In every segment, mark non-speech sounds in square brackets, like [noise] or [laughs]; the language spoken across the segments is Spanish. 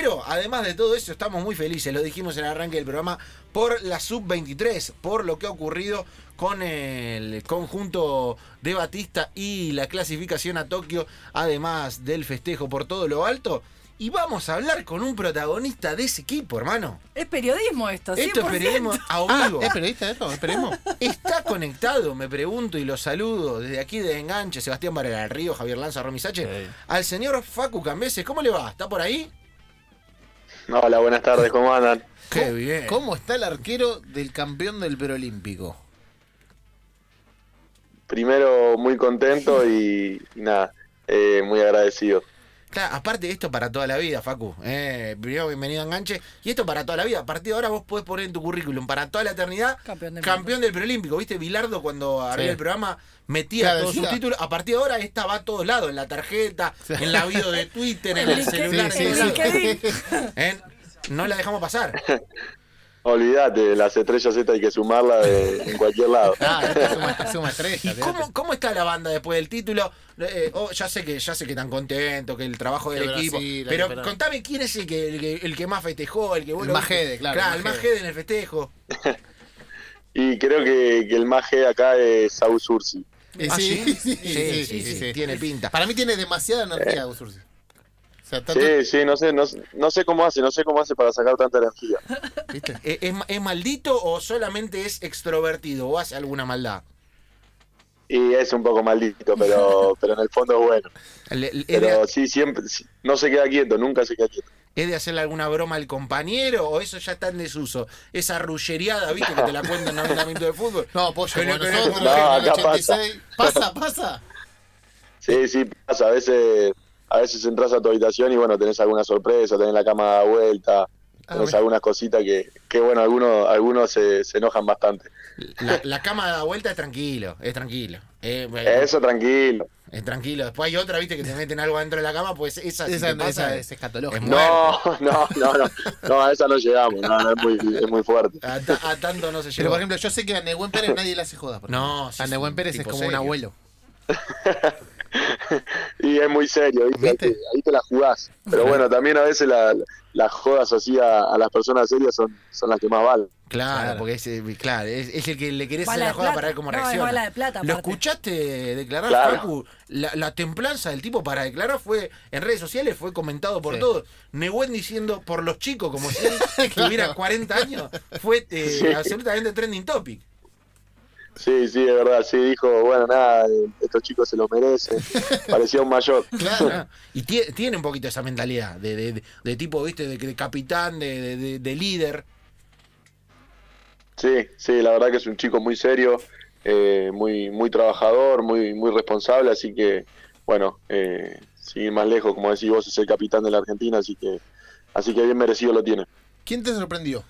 Pero además de todo eso, estamos muy felices, lo dijimos en el arranque del programa, por la sub-23, por lo que ha ocurrido con el conjunto de Batista y la clasificación a Tokio, además del festejo por todo lo alto. Y vamos a hablar con un protagonista de ese equipo, hermano. Es periodismo esto, 100%. Esto es periodismo a Ah, vivo. ¿es periodista esto? ¿Es periodismo? [laughs] Está conectado, me pregunto y lo saludo desde aquí de Enganche, Sebastián Varela del Río, Javier Lanza, Romy Sache, Sí. al señor Facu Cambeses. ¿Cómo le va? ¿Está por ahí? Hola, buenas tardes, ¿cómo andan? Qué ¿Cómo- bien. ¿Cómo está el arquero del campeón del Perolímpico? Primero, muy contento y, y nada, eh, muy agradecido. Claro, aparte de esto para toda la vida, Facu. Eh, primero, bienvenido a Enganche. Y esto para toda la vida. A partir de ahora vos podés poner en tu currículum para toda la eternidad Campeón del campeón del preolímpico. ¿Viste? Bilardo cuando abría Sí. el programa metía Claro, todos sus títulos. A partir de ahora esta va a todos lados, en la tarjeta, Sí. en la bio de Twitter, en [laughs] El celular, sí, en el. [laughs] ¿Eh? No la dejamos pasar. [laughs] Olvídate, las estrellas estas hay que sumarla de- en cualquier lado. [laughs] Ah, suma, suma estrella. ¿Y cómo, cómo está la banda después del título? Eh, oh, ya sé que ya sé que están contentos, que el trabajo del equipo. Pero contame quién es el que, el que, el que más festejó, el que vos El más jede, claro, Claro, el el más jede en el festejo. [laughs] Y creo que, que el más G acá es Saúl Sursi. Eh, Ah, sí, ¿sí? sí, Sí, sí, sí, tiene pinta. Para mí tiene demasiada energía. O sea, tanto, Sí, sí, no sé, no, no sé cómo hace, no sé cómo hace para sacar tanta energía. ¿viste? ¿Es, es, es maldito o solamente es extrovertido o hace alguna maldad? Y es un poco maldito, pero, [laughs] pero en el fondo es bueno. Le- le- ¿Es, Pero de, sí, siempre, sí, no se queda quieto, nunca se queda quieto. es de hacerle alguna broma al compañero o eso ya está en desuso? Esa rullereada, ¿viste? Que te la cuentan en 90 minutos de fútbol. No, pollo, tenemos- nosotros No, el acá pasa. 86. [laughs] Pasa, pasa. Sí, sí, pasa. A veces, a veces entras a tu habitación y bueno, tenés alguna sorpresa, tenés la cama da vuelta, Ah, bueno. algunas cositas que, que bueno, algunos, algunos se, se enojan bastante. La, la cama da vuelta es tranquilo, es tranquilo. Eh, bueno, Eso tranquilo. Es tranquilo. Después hay otra, viste, que te meten algo dentro de la cama, pues esa, si Esa, te pasa, esa es- es escatológica. es No, no, no, no, no, a esa no llegamos, no, no, es, muy, es muy fuerte. a, ta- a tanto no se Pero llegó. por ejemplo, yo sé que a Nehuen Pérez nadie le hace jodas. No, sí, a Nehuen Pérez es como un abuelo. [laughs] [laughs] Y es muy serio, ¿viste? Ahí, ¿Viste? te, ahí te la jugás. Pero bueno, también a veces la- las jodas así a, a las personas serias son, son las que más valen. Claro, Claro. porque es, eh, claro, es, es el que le querés hacer la joda plata. para ver cómo No, es reacciona. bala de plata, ¿Lo escuchaste declarar, Claro. Facu? La, la templanza del tipo para declarar fue en redes sociales, fue comentado por Sí. todos. Nehuen diciendo por los chicos, como si él [laughs] tuviera 40 años, fue eh, Sí. absolutamente trending topic. Sí, sí, de verdad, sí, dijo, bueno, nada, eh, estos chicos se lo merecen. [laughs] Parecía un mayor. Claro. [laughs] Y tie- tiene un poquito esa mentalidad de, de- de- tipo, viste, de, de capitán, de, de- de- de líder. Sí, sí, la verdad que es un chico muy serio, eh, muy muy trabajador, muy muy responsable, así que, bueno, eh, sin ir más lejos, como decís vos, es el capitán de la Argentina, así que así que bien merecido lo tiene. ¿Quién te sorprendió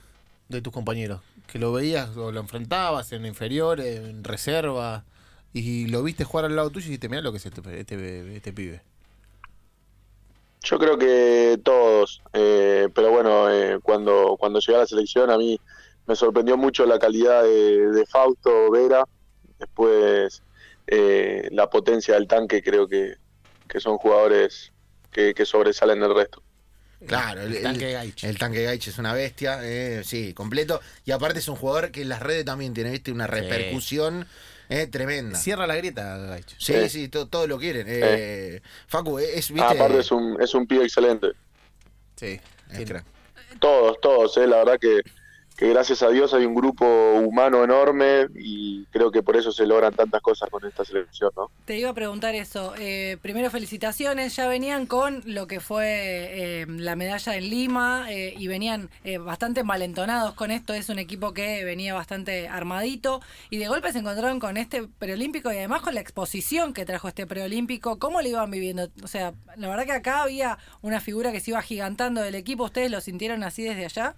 de tus compañeros? Que lo veías o lo enfrentabas en inferior, en reserva, y lo viste jugar al lado tuyo y dijiste, mirá lo que es este, este, este pibe. Yo creo que todos, eh, pero bueno, eh, cuando, cuando llegué a la selección a mí me sorprendió mucho la calidad de, Fausto Vera, después eh, la potencia del tanque, creo que, que son jugadores que sobresalen del resto. Claro, el, El tanque Gaich. El tanque Gaich es una bestia, eh, sí, completo. Y aparte es un jugador que en las redes también tiene, viste, una repercusión eh, tremenda. Cierra la grieta, Gaich. Sí, Eh. sí, to- todo lo quieren. Eh, Facu, es, viste. Ah, aparte es un, es un pibe excelente. Sí. es crack. Todos, todos, eh, la verdad que, que gracias a Dios hay un grupo humano enorme y creo que por eso se logran tantas cosas con esta selección, ¿no? Te iba a preguntar eso. Eh, primero, felicitaciones. Ya venían con lo que fue eh, la medalla en Lima eh, y venían eh, bastante malentonados con esto. Es un equipo que venía bastante armadito y de golpe se encontraron con este preolímpico y además con la exposición que trajo este preolímpico. ¿Cómo lo iban viviendo? O sea, la verdad que acá había una figura que se iba gigantando del equipo. ¿Ustedes lo sintieron así desde allá?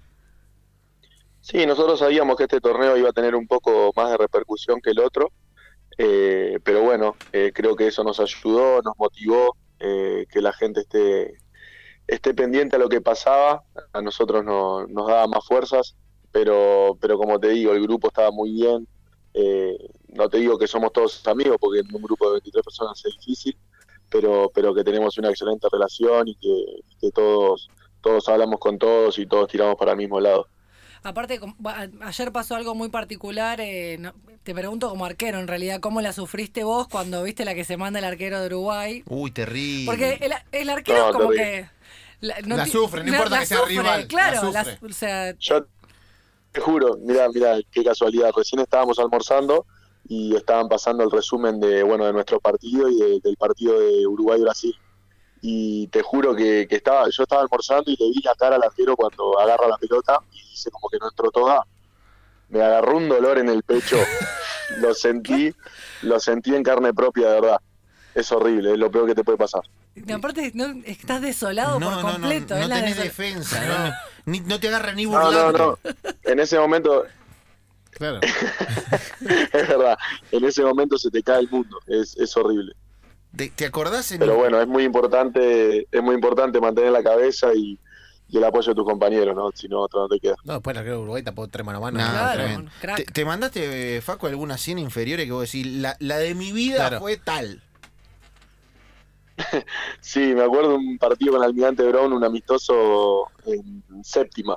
Sí, nosotros sabíamos que este torneo iba a tener un poco más de repercusión que el otro, eh, pero bueno, eh, creo que eso nos ayudó, nos motivó, eh, que la gente esté, esté pendiente a lo que pasaba, a nosotros no- nos daba más fuerzas, pero, pero como te digo, el grupo estaba muy bien, no te digo que somos todos amigos, porque en un grupo de 23 personas es difícil, pero, pero que tenemos una excelente relación y que, que todos todos hablamos con todos y todos tiramos para el mismo lado. Aparte, ayer pasó algo muy particular. eh, no- te pregunto como arquero, en realidad, ¿cómo la sufriste vos cuando viste la que se manda el arquero de Uruguay? Uy, terrible. Porque el, el arquero No, como terrible. que... La, La ti- sufre, no importa que sea sufre, rival, la Claro, la- sufre. o sea, Yo te juro, mira, mira, qué casualidad. Recién estábamos almorzando y estaban pasando el resumen de bueno de nuestro partido y de- del partido de Uruguay-Brasil. Y te juro que, que estaba, yo estaba almorzando y le vi la cara al arquero cuando agarra la pelota y dice como que no entró toda. Me agarró un dolor en el pecho. [laughs] lo sentí, lo sentí en carne propia, de verdad. Es horrible, es lo peor que te puede pasar. y aparte no, estás desolado no, por no, completo. no, no tenés desol- defensa, no, ni- no te agarra ni No, burlando. no, no. En ese momento, Claro. [laughs] es verdad, en ese momento se te cae el mundo. Es, es horrible. ¿Te, te acordás en Pero bueno, es muy importante, es muy importante mantener la cabeza y, y el apoyo de tus compañeros, ¿no? Si no, otro no te queda. No, después la creo que Uruguay tapó tres mano a mano. No, Claro. ¿Te, te mandaste, eh, Facu, alguna cena inferiores que vos decís, la, la de mi vida Claro. fue tal? [laughs] Sí, me acuerdo un partido con Almirante Brown, un amistoso en séptima.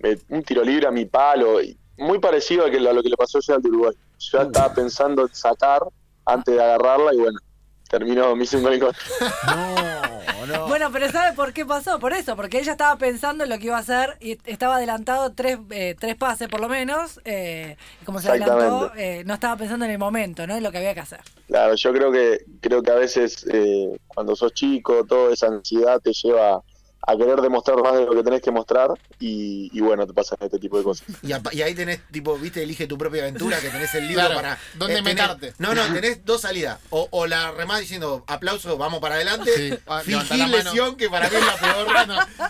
Me- un tiro libre a mi palo, y muy parecido a, que, a lo que le pasó ya al de Uruguay. Yo ya estaba pensando en sacar antes de agarrarla y bueno, terminó, me hice un gol en contra. No, no. Bueno, pero ¿sabe por qué pasó? Por eso, porque ella estaba pensando en lo que iba a hacer y estaba adelantado tres, eh, tres pases por lo menos. eh, y como se adelantó, eh, no estaba pensando en el momento, ¿no? En lo que había que hacer. Claro, yo creo que creo que a veces eh, cuando sos chico, toda esa ansiedad te lleva a querer demostrar más de lo que tenés que mostrar y, y bueno, te pasan este tipo de cosas. Y, y ahí tenés, tipo, viste, elige tu propia aventura, que tenés el libro Claro, para... ¿dónde tenés- meterte? No, no, tenés dos salidas. O, o la remás diciendo, aplauso, vamos para adelante. Sí, ah, lesión, que para mí es la peor.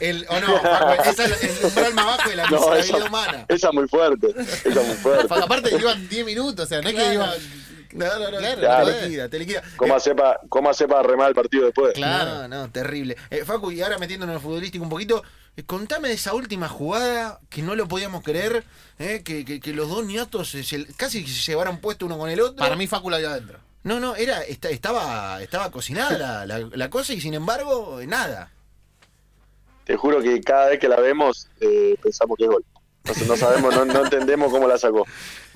el, o no, esa es el umbral más bajo de la No, esa, humana. esa es muy fuerte, esa es muy fuerte. Porque aparte iban 10 minutos, o sea, no es que iban. No, no, no, Claro, te claro. liquida, te liquida. ¿Cómo Eh, hace para cómo hace para remar el partido después? Claro. No, no, terrible. Eh, Facu, y ahora metiéndonos en el futbolístico un poquito, eh, contame de esa última jugada que no lo podíamos creer, eh, que, que- que los dos niatos se- se- casi se llevaron puesto uno con el otro. Para mí, Facu la había adentro. No, no, era, esta- estaba, estaba cocinada la, la- la cosa y sin embargo, nada. Te juro que cada vez que la vemos eh, pensamos que es gol. Entonces no sabemos, no, no entendemos cómo la sacó.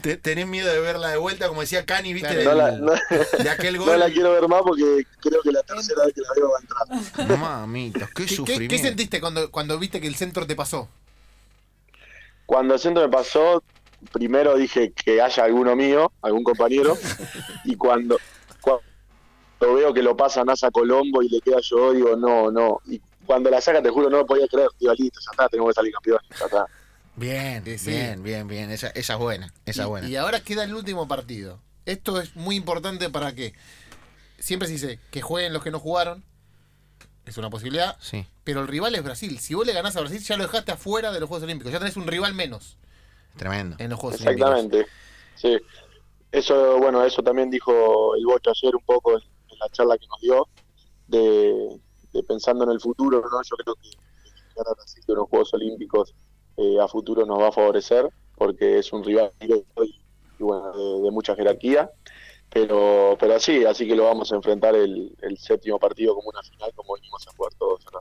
Te- tenés miedo de verla de vuelta, como decía Cani, viste, Claro, del- No la, no, de aquel gol. [laughs] no la quiero ver más porque creo que la tercera vez que la veo va a entrar. Mamitos, qué, ¿Qué, qué, sufrimiento. qué sentiste cuando, cuando viste que el centro te pasó? Cuando el centro me pasó, primero dije que haya alguno mío, algún compañero, [laughs] y cuando, cuando veo que lo pasa Nasa Colombo y le queda yo, digo, no, no. Y cuando la saca, te juro, no lo podía creer. Digo, listo, ya está, tengo que salir campeón, ya está. Bien, Sí, sí. bien, bien, bien. Esa, esa es buena, esa es y, buena. y ahora queda el último partido. Esto es muy importante para que siempre se dice que jueguen los que no jugaron. Es una posibilidad. Sí. Pero el rival es Brasil. Si vos le ganás a Brasil, ya lo dejaste afuera de los Juegos Olímpicos. Ya tenés un rival menos Tremendo. en los Juegos Olímpicos. Exactamente. Sí. Eso, bueno, eso también dijo el Bocha ayer un poco en, en la charla que nos dio, de, de pensando en el futuro, ¿no? Yo creo que ganar a Brasil de los Juegos Olímpicos eh, a futuro nos va a favorecer, porque es un rival y, bueno, de, mucha jerarquía. Pero, pero sí, así que lo vamos a enfrentar el, el séptimo partido como una final, como venimos a jugar todos acá.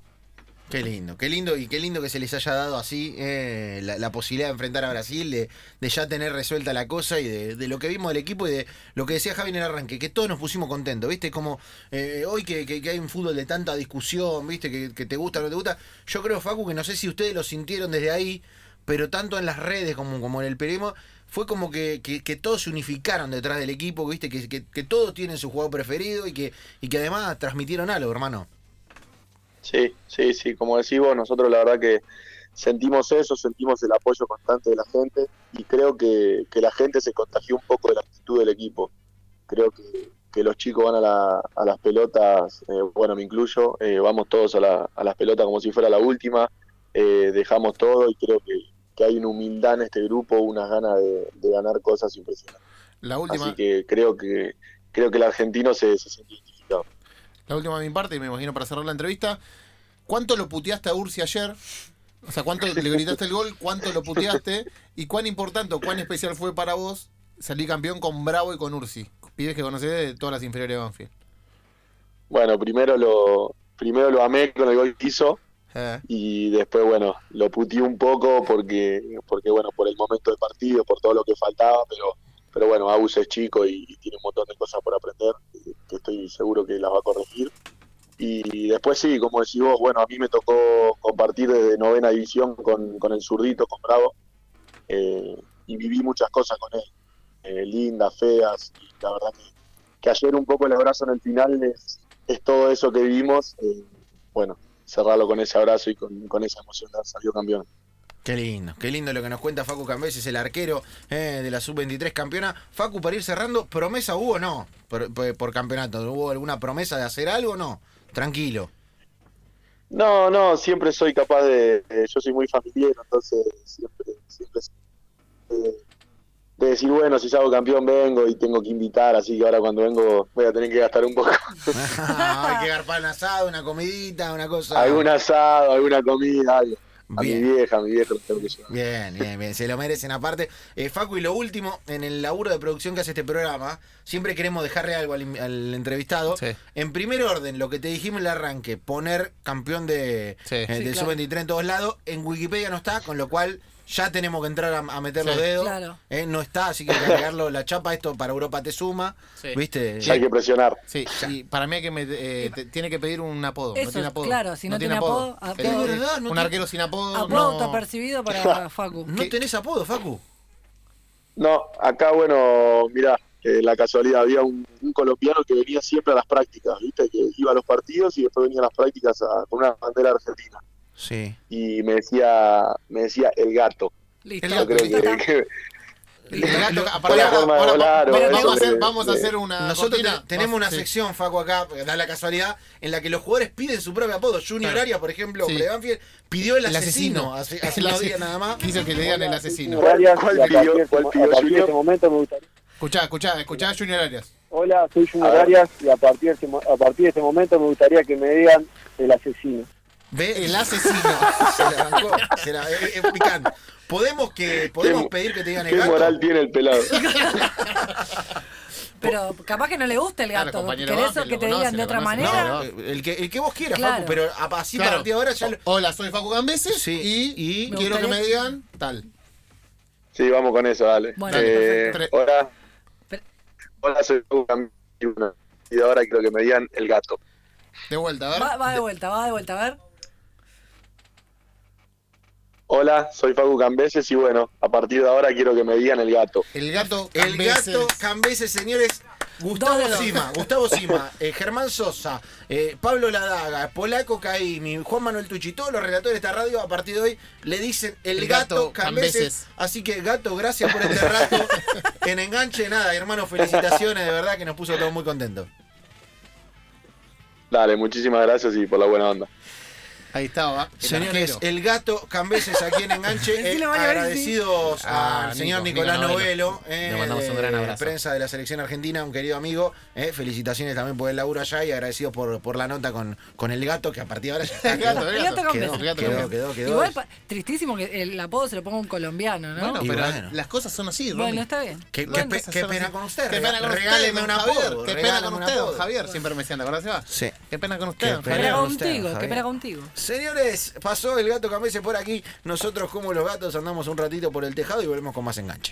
Qué lindo, qué lindo y qué lindo que se les haya dado así eh, la, posibilidad de enfrentar a Brasil, de, de ya tener resuelta la cosa y de, lo que vimos del equipo y de lo que decía Javi en el arranque, que todos nos pusimos contentos, ¿viste? Como eh, hoy que, que- hay un fútbol de tanta discusión, ¿viste? Que, te gusta o no te gusta. Yo creo, Facu, que no sé si ustedes lo sintieron desde ahí, pero tanto en las redes como, en el periodismo, fue como que todos se unificaron detrás del equipo, ¿viste? Que, que, que todos tienen su jugador preferido y que, y que además transmitieron algo, hermano. Sí, sí, sí, como decís vos, nosotros la verdad que sentimos eso, sentimos el apoyo constante de la gente y creo que, que la gente se contagió un poco de la actitud del equipo. Creo que, que los chicos van a, la- a las pelotas, eh, bueno, me incluyo, eh, vamos todos a, la- a las pelotas como si fuera la última, eh, dejamos todo y creo que, que hay una humildad en este grupo, unas ganas de, de ganar cosas impresionantes. La última, Así que creo que creo que el argentino se, se. La última de mi parte, y me imagino para cerrar la entrevista. ¿Cuánto lo puteaste a Ursi ayer? O sea, ¿cuánto le gritaste el gol? ¿Cuánto lo puteaste? ¿Y cuán importante o cuán especial fue para vos salir campeón con Bravo y con Ursi? Pibes que conocés de todas las inferiores de Banfield. Bueno, primero lo, primero lo amé con el gol que hizo Eh. y después, bueno, lo puteé un poco porque, porque bueno, por el momento del partido, por todo lo que faltaba, pero, pero bueno, Agus es chico y, tiene un montón de cosas por aprender, que estoy seguro que las va a corregir. Y después sí, como decís vos, bueno, a mí me tocó compartir desde novena división con, con el zurdito, con Bravo, eh, y viví muchas cosas con él, eh, lindas, feas, y la verdad que, que ayer un poco el abrazo en el final es, es todo eso que vivimos, eh, bueno, cerrarlo con ese abrazo y con, con esa emoción de haber salido campeón. Qué lindo, qué lindo lo que nos cuenta Facu Cambeses, el arquero eh, de la sub-23 campeona. Facu, para ir cerrando, ¿promesa hubo o no? Por, por- por campeonato, ¿hubo alguna promesa de hacer algo o no? Tranquilo. No, no, siempre soy capaz de, yo soy muy familiar, entonces siempre, siempre eh, de decir, bueno, si salgo campeón vengo y tengo que invitar, así que ahora cuando vengo voy a tener que gastar un poco. [laughs] Hay que garpar un asado, una comidita, una cosa. algún asado, alguna comida, algo. A Bien. mi vieja, a mi vieja lo tengo que llevar. Bien, bien, bien, se lo merecen aparte. Eh, Facu, y lo último, en el laburo de producción que hace este programa, siempre queremos dejarle algo al, al entrevistado. Sí. En primer orden, lo que te dijimos en el arranque, poner campeón de, Sí. eh, Sí, claro. sub-23 en todos lados, en Wikipedia no está, con lo cual ya tenemos que entrar a, a meter los dedos. Claro. Eh, no está, así que agregarlo la chapa, esto para Europa te suma. Sí. ¿Viste? Ya hay que presionar. Sí, y para mí hay que met- eh, te- tiene que pedir un apodo. Eso, no tiene apodo. claro, si no tiene apodo, apodo. Es verdad, no un tiene- arquero sin apodo. Apodo no- autopercibido para [laughs] Facu. No tenés apodo, Facu. No, acá, bueno, mirá, eh, la casualidad, había un, un colombiano que venía siempre a las prácticas, ¿viste? Que iba a los partidos y después venía a las prácticas a- con una bandera argentina. Sí. Y me decía, me decía el gato. Listo. El gato, creo que, que- El de volar, vamos, a hacer, de- vamos a hacer una. Nosotros cortina. tenemos una Sí. sección, Facu, acá, da la casualidad, en la que los jugadores piden su propio apodo. Junior Claro. Arias, por ejemplo, Sí. Banfield, pidió el El asesino, asesino. hace, hace unos días nada más. Quiso que le digan el asesino. ¿Cuál- pidió- cuál pidió a partir de Junior? ese momento me gustaría. Escuchá, escuchá, escuchá, Junior Arias. Hola, soy Junior. Arias y a partir, de ese, mo- a partir de ese momento me gustaría que me digan el asesino. ¿Ve? El asesino. [laughs] Se la bancó, se la- es, es picante. Podemos, que, podemos ¿Qué- pedir que te digan el ¿Qué gato. moral tiene el pelado? Pero capaz que no le gusta el Claro, gato. compañero ¿Querés que te conoce, digan de otra conoce. manera? No, El que, el que vos quieras, Claro. Facu, pero a- así Claro. a partir de ahora ya lo- Hola, soy Facu Gambeses Sí, y, y- Me quiero que gustaría- me digan tal. Sí, vamos con eso, dale. Bueno, Eh, perfecto. hola. Pero- Hola, soy Camilo, y ahora quiero que me digan el gato. De vuelta, a ver. Va, va de vuelta, va de vuelta, a ver. Hola, soy Facu Cambeses y bueno, a partir de ahora quiero que me digan el gato. El gato El Cambeses. gato Cambeses, señores. Gustavo. Sima, Gustavo Sima, [laughs] eh, Germán Sosa, eh, Pablo Ladaga, Polaco Caimi, Juan Manuel Tucci, todos los relatores de esta radio a partir de hoy le dicen el, El gato, gato Cambeses. Cambeses. Así que gato, gracias por este rato [laughs] en enganche. Nada, hermano, felicitaciones, de verdad que nos puso todos muy contentos. Dale, muchísimas gracias y por la buena onda. Ahí estaba. el Señores, arquero. el gato Cambeses aquí en Enganche. [laughs] eh, agradecidos Ah, al señor Nico, Nicolás Nico Novelo, eh, Le mandamos un de gran abrazo. prensa de la selección argentina, un querido amigo. eh, felicitaciones también por el laburo allá y agradecidos por, por la nota con, con el gato, que a partir de ahora ya está. El gato, El gato quedó. El gato quedó, quedó, quedó. Igual, tristísimo que el apodo se lo ponga un colombiano, ¿no? Bueno, pero bueno. las cosas son así, Bueno, Romy. está bien. Qué, Bueno, qué pe- qué pena así. con usted. Qué pena con Regáleme un apodo. Qué pena con usted. Javier. Siempre me decían, ¿verdad, Seba? Sí. Qué pena con usted, Qué pena. Contigo, qué pena contigo. Señores, pasó el gato Cambeses por aquí. Nosotros, como los gatos, andamos un ratito por el tejado y volvemos con más enganche.